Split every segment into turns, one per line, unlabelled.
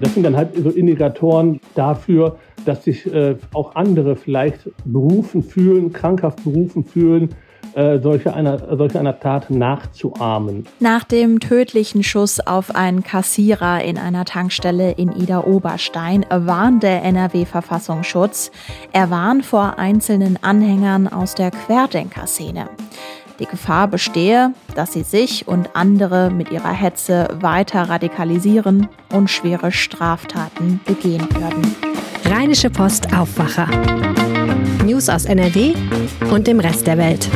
Das sind dann halt so Indikatoren dafür, dass sich äh, auch andere vielleicht berufen fühlen, krankhaft berufen fühlen, äh, solche, einer, solche einer Tat nachzuahmen.
Nach dem tödlichen Schuss auf einen Kassierer in einer Tankstelle in Ida-Oberstein warnt der NRW-Verfassungsschutz. Er warnt vor einzelnen Anhängern aus der Querdenker-Szene. Die Gefahr bestehe, dass sie sich und andere mit ihrer Hetze weiter radikalisieren und schwere Straftaten begehen würden.
Rheinische Post Aufwacher. News aus NRW und dem Rest der Welt.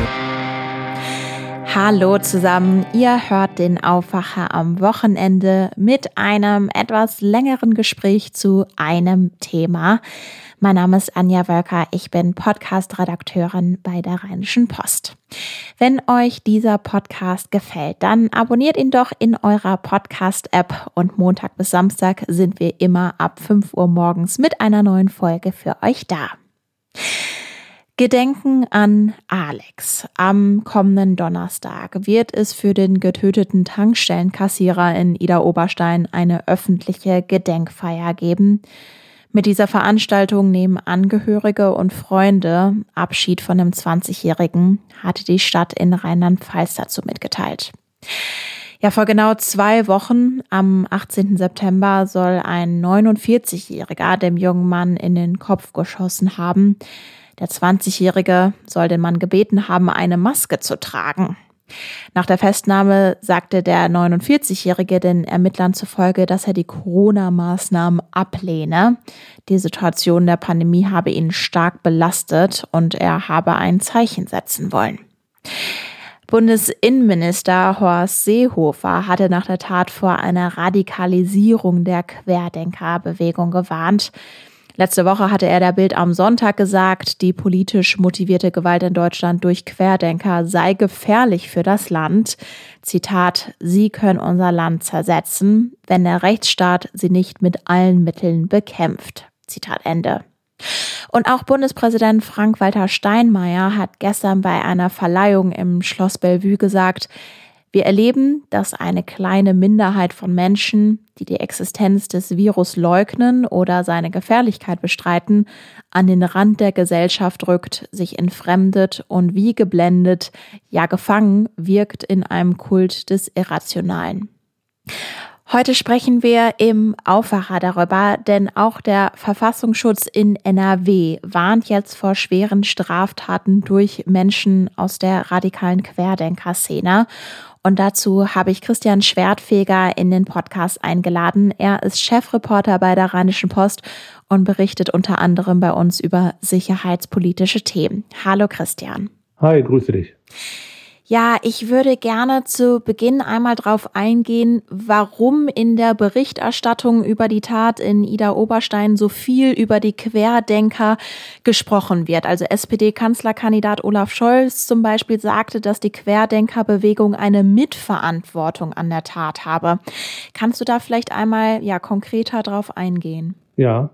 Hallo zusammen, ihr hört den Aufwacher am Wochenende mit einem etwas längeren Gespräch zu einem Thema. Mein Name ist Anja Wölker, ich bin Podcast-Redakteurin bei der Rheinischen Post. Wenn euch dieser Podcast gefällt, dann abonniert ihn doch in eurer Podcast-App und Montag bis Samstag sind wir immer ab 5 Uhr morgens mit einer neuen Folge für euch da. Gedenken an Alex. Am kommenden Donnerstag wird es für den getöteten Tankstellenkassierer in Ida Oberstein eine öffentliche Gedenkfeier geben. Mit dieser Veranstaltung nehmen Angehörige und Freunde Abschied von einem 20-Jährigen, hatte die Stadt in Rheinland-Pfalz dazu mitgeteilt. Ja, vor genau zwei Wochen, am 18. September, soll ein 49-Jähriger dem jungen Mann in den Kopf geschossen haben. Der 20-Jährige soll den Mann gebeten haben, eine Maske zu tragen. Nach der Festnahme sagte der 49-Jährige den Ermittlern zufolge, dass er die Corona-Maßnahmen ablehne. Die Situation der Pandemie habe ihn stark belastet und er habe ein Zeichen setzen wollen. Bundesinnenminister Horst Seehofer hatte nach der Tat vor einer Radikalisierung der Querdenkerbewegung gewarnt. Letzte Woche hatte er der Bild am Sonntag gesagt, die politisch motivierte Gewalt in Deutschland durch Querdenker sei gefährlich für das Land. Zitat, sie können unser Land zersetzen, wenn der Rechtsstaat sie nicht mit allen Mitteln bekämpft. Zitat Ende. Und auch Bundespräsident Frank-Walter Steinmeier hat gestern bei einer Verleihung im Schloss Bellevue gesagt, wir erleben, dass eine kleine Minderheit von Menschen, die die Existenz des Virus leugnen oder seine Gefährlichkeit bestreiten, an den Rand der Gesellschaft rückt, sich entfremdet und wie geblendet, ja gefangen wirkt in einem Kult des Irrationalen. Heute sprechen wir im Aufwacher darüber, denn auch der Verfassungsschutz in NRW warnt jetzt vor schweren Straftaten durch Menschen aus der radikalen Querdenker-Szene. Und dazu habe ich Christian Schwertfeger in den Podcast eingeladen. Er ist Chefreporter bei der Rheinischen Post und berichtet unter anderem bei uns über sicherheitspolitische Themen. Hallo Christian.
Hi, grüße dich.
Ja, ich würde gerne zu Beginn einmal darauf eingehen, warum in der Berichterstattung über die Tat in Ida Oberstein so viel über die Querdenker gesprochen wird. Also SPD-Kanzlerkandidat Olaf Scholz zum Beispiel sagte, dass die Querdenkerbewegung eine Mitverantwortung an der Tat habe. Kannst du da vielleicht einmal ja konkreter drauf eingehen?
Ja,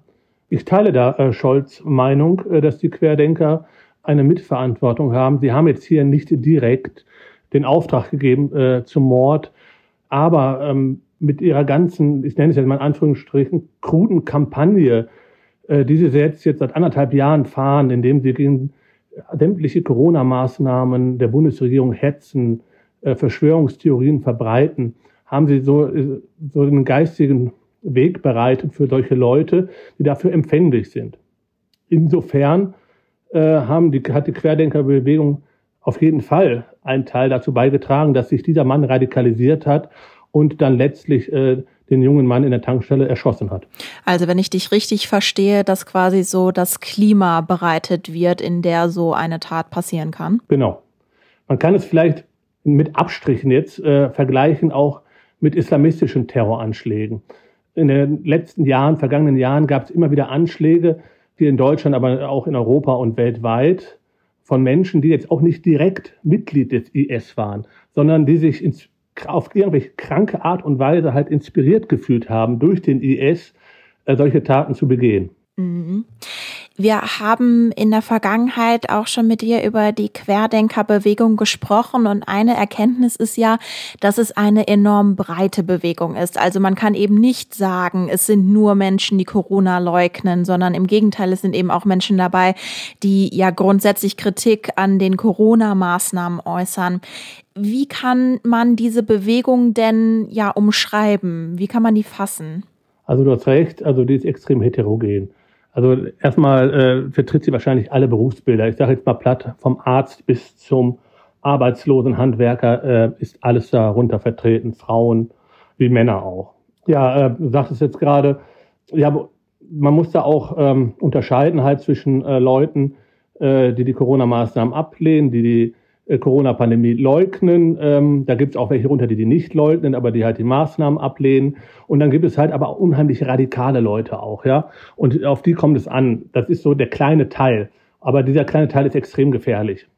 ich teile da äh, Scholz Meinung, äh, dass die Querdenker eine Mitverantwortung haben. Sie haben jetzt hier nicht direkt den Auftrag gegeben äh, zum Mord, aber ähm, mit ihrer ganzen, ich nenne es jetzt mal in Anführungsstrichen, kruden Kampagne, äh, die sie jetzt, jetzt seit anderthalb Jahren fahren, indem sie gegen sämtliche Corona-Maßnahmen der Bundesregierung hetzen, äh, Verschwörungstheorien verbreiten, haben sie so, äh, so einen geistigen Weg bereitet für solche Leute, die dafür empfänglich sind. Insofern haben die, hat die Querdenkerbewegung auf jeden Fall einen Teil dazu beigetragen, dass sich dieser Mann radikalisiert hat und dann letztlich äh, den jungen Mann in der Tankstelle erschossen hat.
Also wenn ich dich richtig verstehe, dass quasi so das Klima bereitet wird, in der so eine Tat passieren kann.
Genau. Man kann es vielleicht mit Abstrichen jetzt äh, vergleichen, auch mit islamistischen Terroranschlägen. In den letzten Jahren, vergangenen Jahren gab es immer wieder Anschläge, die in Deutschland, aber auch in Europa und weltweit von Menschen, die jetzt auch nicht direkt Mitglied des IS waren, sondern die sich ins, auf irgendwelche kranke Art und Weise halt inspiriert gefühlt haben, durch den IS äh, solche Taten zu begehen.
Mhm. Wir haben in der Vergangenheit auch schon mit dir über die Querdenkerbewegung gesprochen und eine Erkenntnis ist ja, dass es eine enorm breite Bewegung ist. Also man kann eben nicht sagen, es sind nur Menschen, die Corona leugnen, sondern im Gegenteil, es sind eben auch Menschen dabei, die ja grundsätzlich Kritik an den Corona-Maßnahmen äußern. Wie kann man diese Bewegung denn ja umschreiben? Wie kann man die fassen?
Also du hast recht, also die ist extrem heterogen. Also erstmal äh, vertritt sie wahrscheinlich alle Berufsbilder. Ich sage jetzt mal platt, vom Arzt bis zum arbeitslosen Handwerker äh, ist alles darunter vertreten, Frauen wie Männer auch. Ja, äh, du sagtest jetzt gerade, ja, man muss da auch ähm, unterscheiden halt zwischen äh, Leuten, äh, die die Corona-Maßnahmen ablehnen, die die Corona-Pandemie leugnen. Ähm, da gibt es auch welche runter, die die nicht leugnen, aber die halt die Maßnahmen ablehnen. Und dann gibt es halt aber unheimlich radikale Leute auch, ja. Und auf die kommt es an. Das ist so der kleine Teil. Aber dieser kleine Teil ist extrem gefährlich.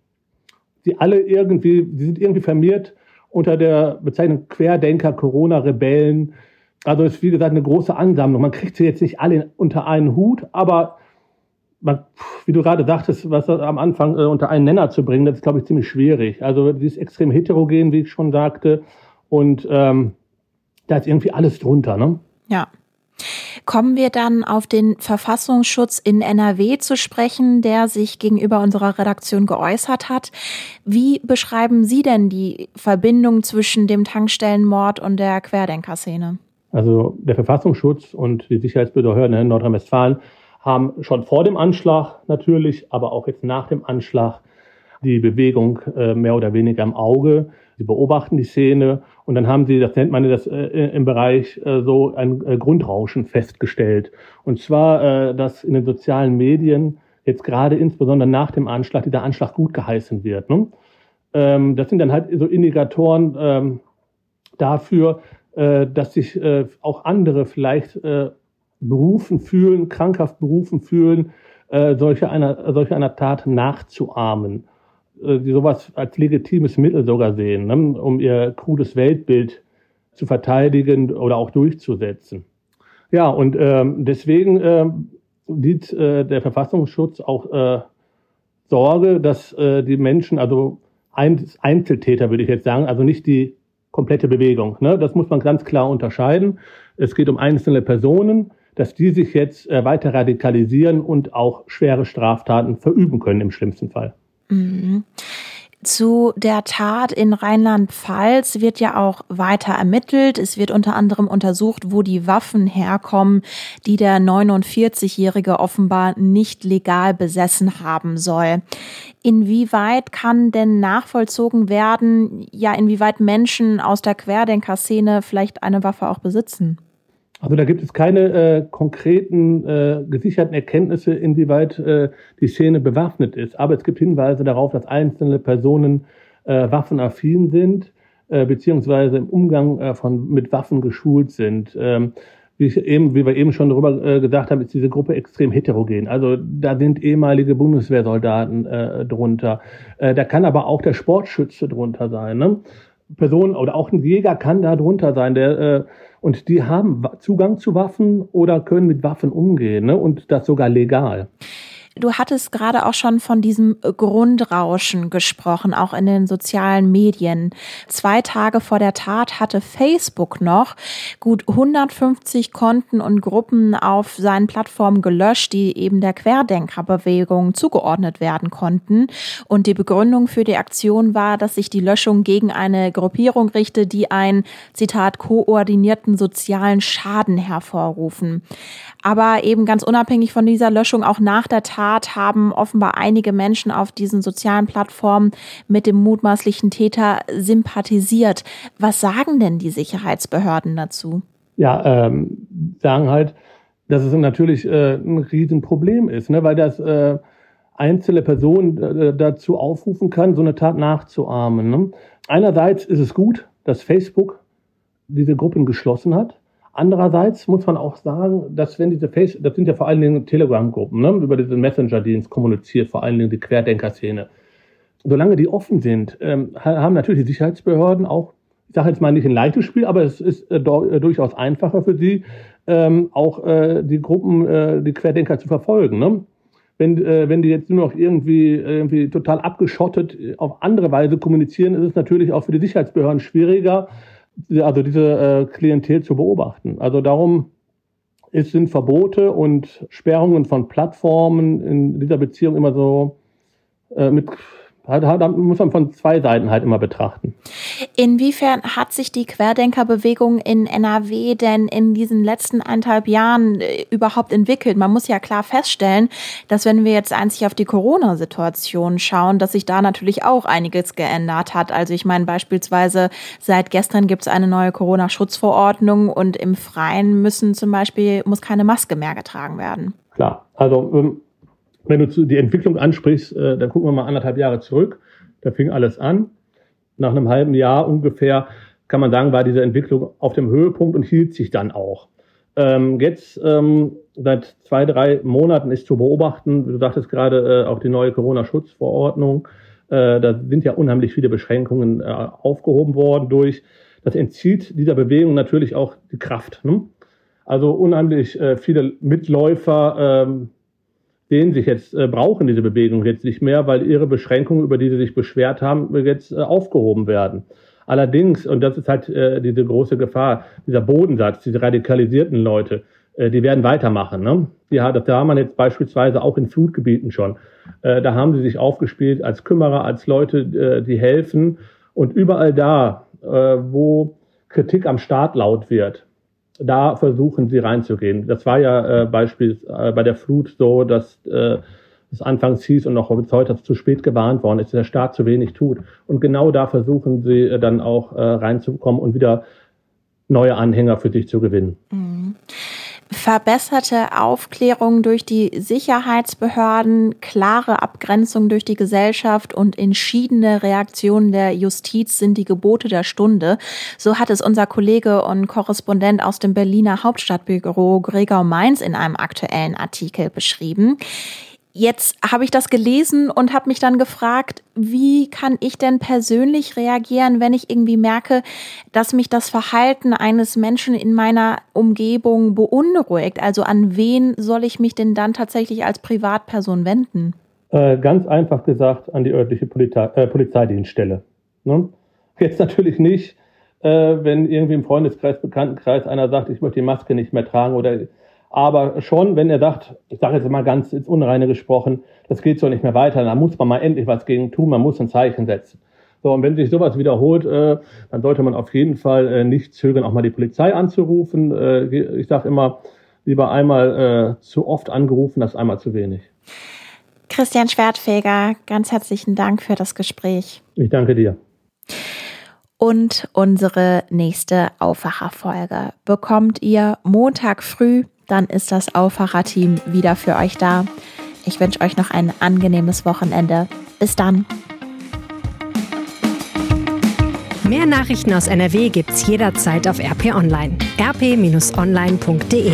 Die alle irgendwie, die sind irgendwie vermehrt unter der Bezeichnung Querdenker, Corona-Rebellen. Also ist wie gesagt eine große Ansammlung. Man kriegt sie jetzt nicht alle unter einen Hut, aber man, wie du gerade sagtest, was am Anfang äh, unter einen Nenner zu bringen, das ist, glaube ich, ziemlich schwierig. Also die ist extrem heterogen, wie ich schon sagte. Und ähm, da ist irgendwie alles drunter, ne?
Ja. Kommen wir dann auf den Verfassungsschutz in NRW zu sprechen, der sich gegenüber unserer Redaktion geäußert hat. Wie beschreiben Sie denn die Verbindung zwischen dem Tankstellenmord und der Querdenkerszene?
Also der Verfassungsschutz und die Sicherheitsbehörden in Nordrhein-Westfalen haben schon vor dem Anschlag natürlich, aber auch jetzt nach dem Anschlag die Bewegung äh, mehr oder weniger im Auge. Sie beobachten die Szene und dann haben sie, das nennt man das äh, im Bereich äh, so ein äh, Grundrauschen festgestellt. Und zwar, äh, dass in den sozialen Medien jetzt gerade insbesondere nach dem Anschlag dieser Anschlag gut geheißen wird. Ne? Ähm, das sind dann halt so Indikatoren ähm, dafür, äh, dass sich auch andere vielleicht berufen fühlen, krankhaft berufen fühlen, äh, solche, einer, solche einer Tat nachzuahmen, äh, die sowas als legitimes Mittel sogar sehen, ne, um ihr krudes Weltbild zu verteidigen oder auch durchzusetzen. Ja, und ähm, deswegen äh, sieht äh, der Verfassungsschutz auch äh, Sorge, dass äh, die Menschen, also Einzeltäter würde ich jetzt sagen, also nicht die komplette Bewegung. Ne? Das muss man ganz klar unterscheiden. Es geht um einzelne Personen, dass die sich jetzt äh, weiter radikalisieren und auch schwere Straftaten verüben können im schlimmsten Fall.
Mhm. Zu der Tat in Rheinland-Pfalz wird ja auch weiter ermittelt. Es wird unter anderem untersucht, wo die Waffen herkommen, die der 49-Jährige offenbar nicht legal besessen haben soll. Inwieweit kann denn nachvollzogen werden, ja, inwieweit Menschen aus der Querdenker-Szene vielleicht eine Waffe auch besitzen?
Also da gibt es keine äh, konkreten äh, gesicherten Erkenntnisse, inwieweit äh, die Szene bewaffnet ist. Aber es gibt Hinweise darauf, dass einzelne Personen äh, waffenaffin sind, äh, beziehungsweise im Umgang äh, von, mit Waffen geschult sind. Ähm, wie, ich eben, wie wir eben schon darüber äh, gesagt haben, ist diese Gruppe extrem heterogen. Also da sind ehemalige Bundeswehrsoldaten äh, drunter. Äh, da kann aber auch der Sportschütze drunter sein. Ne? Person oder auch ein Jäger kann da drunter sein, der äh, und die haben Zugang zu Waffen oder können mit Waffen umgehen ne? und das sogar legal.
Du hattest gerade auch schon von diesem Grundrauschen gesprochen, auch in den sozialen Medien. Zwei Tage vor der Tat hatte Facebook noch gut 150 Konten und Gruppen auf seinen Plattformen gelöscht, die eben der Querdenkerbewegung zugeordnet werden konnten. Und die Begründung für die Aktion war, dass sich die Löschung gegen eine Gruppierung richte, die einen, Zitat, koordinierten sozialen Schaden hervorrufen. Aber eben ganz unabhängig von dieser Löschung, auch nach der Tat haben offenbar einige Menschen auf diesen sozialen Plattformen mit dem mutmaßlichen Täter sympathisiert. Was sagen denn die Sicherheitsbehörden dazu?
Ja, ähm, sagen halt, dass es natürlich äh, ein Riesenproblem ist, ne? weil das äh, einzelne Personen äh, dazu aufrufen kann, so eine Tat nachzuahmen. Ne? Einerseits ist es gut, dass Facebook diese Gruppen geschlossen hat. Andererseits muss man auch sagen, dass wenn diese Face, das sind ja vor allen Dingen Telegram-Gruppen, ne, über diesen Messenger-Dienst kommuniziert, vor allen Dingen die Querdenker-Szene. Solange die offen sind, ähm, haben natürlich die Sicherheitsbehörden auch, ich sage jetzt mal nicht ein leichtes Spiel, aber es ist äh, äh, durchaus einfacher für sie, ähm, auch äh, die Gruppen, äh, die Querdenker zu verfolgen. Ne? Wenn, äh, wenn die jetzt nur noch irgendwie, irgendwie total abgeschottet auf andere Weise kommunizieren, ist es natürlich auch für die Sicherheitsbehörden schwieriger, also diese äh, Klientel zu beobachten. Also darum es sind Verbote und Sperrungen von Plattformen in dieser Beziehung immer so äh, mit da muss man von zwei Seiten halt immer betrachten.
Inwiefern hat sich die Querdenkerbewegung in NRW denn in diesen letzten eineinhalb Jahren äh, überhaupt entwickelt? Man muss ja klar feststellen, dass wenn wir jetzt einzig auf die Corona-Situation schauen, dass sich da natürlich auch einiges geändert hat. Also ich meine beispielsweise seit gestern gibt es eine neue Corona-Schutzverordnung und im Freien müssen zum Beispiel muss keine Maske mehr getragen werden.
Klar, also ähm, wenn du die Entwicklung ansprichst, äh, dann gucken wir mal anderthalb Jahre zurück. Da fing alles an. Nach einem halben Jahr ungefähr kann man sagen, war diese Entwicklung auf dem Höhepunkt und hielt sich dann auch. Ähm, jetzt ähm, seit zwei, drei Monaten ist zu beobachten, du sagtest gerade äh, auch die neue Corona-Schutzverordnung, äh, da sind ja unheimlich viele Beschränkungen aufgehoben worden durch. Das entzieht dieser Bewegung natürlich auch die Kraft. Ne? Also unheimlich viele Mitläufer ähm, den sich jetzt äh, brauchen, diese Bewegung jetzt nicht mehr, weil ihre Beschränkungen, über die sie sich beschwert haben, jetzt äh, aufgehoben werden. Allerdings, und das ist halt äh, diese große Gefahr, dieser Bodensatz, diese radikalisierten Leute, äh, die werden weitermachen. Ne? Die das sah man jetzt beispielsweise auch in Flutgebieten schon. Äh, da haben sie sich aufgespielt als Kümmerer, als Leute, äh, die helfen. Und überall da, äh, wo Kritik am Staat laut wird, da versuchen sie reinzugehen. Das war ja äh, beispielsweise äh, bei der Flut so, dass äh, es anfangs hieß und noch bis heute zu spät gewarnt worden ist, dass der Staat zu wenig tut. Und genau da versuchen sie äh, dann auch äh, reinzukommen und wieder neue Anhänger für sich zu gewinnen. Mhm
verbesserte Aufklärung durch die Sicherheitsbehörden, klare Abgrenzung durch die Gesellschaft und entschiedene Reaktionen der Justiz sind die Gebote der Stunde. So hat es unser Kollege und Korrespondent aus dem Berliner Hauptstadtbüro Gregor Mainz in einem aktuellen Artikel beschrieben. Jetzt habe ich das gelesen und habe mich dann gefragt, wie kann ich denn persönlich reagieren, wenn ich irgendwie merke, dass mich das Verhalten eines Menschen in meiner Umgebung beunruhigt? Also an wen soll ich mich denn dann tatsächlich als Privatperson wenden?
Äh, ganz einfach gesagt an die örtliche Polizei, äh, Polizeidienststelle. Ne? Jetzt natürlich nicht, äh, wenn irgendwie im Freundeskreis, Bekanntenkreis einer sagt, ich möchte die Maske nicht mehr tragen oder aber schon, wenn er sagt, ich sage jetzt mal ganz ins Unreine gesprochen, das geht so nicht mehr weiter, dann muss man mal endlich was gegen tun, man muss ein Zeichen setzen. So, und wenn sich sowas wiederholt, äh, dann sollte man auf jeden Fall äh, nicht zögern, auch mal die Polizei anzurufen. Äh, ich sage immer, lieber einmal äh, zu oft angerufen, als einmal zu wenig.
Christian Schwertfeger, ganz herzlichen Dank für das Gespräch.
Ich danke dir.
Und unsere nächste Aufwacherfolge bekommt ihr Montag früh dann ist das Aufwacherteam wieder für euch da. Ich wünsche euch noch ein angenehmes Wochenende. Bis dann.
Mehr Nachrichten aus NRW gibt's jederzeit auf RP Online. rp-online.de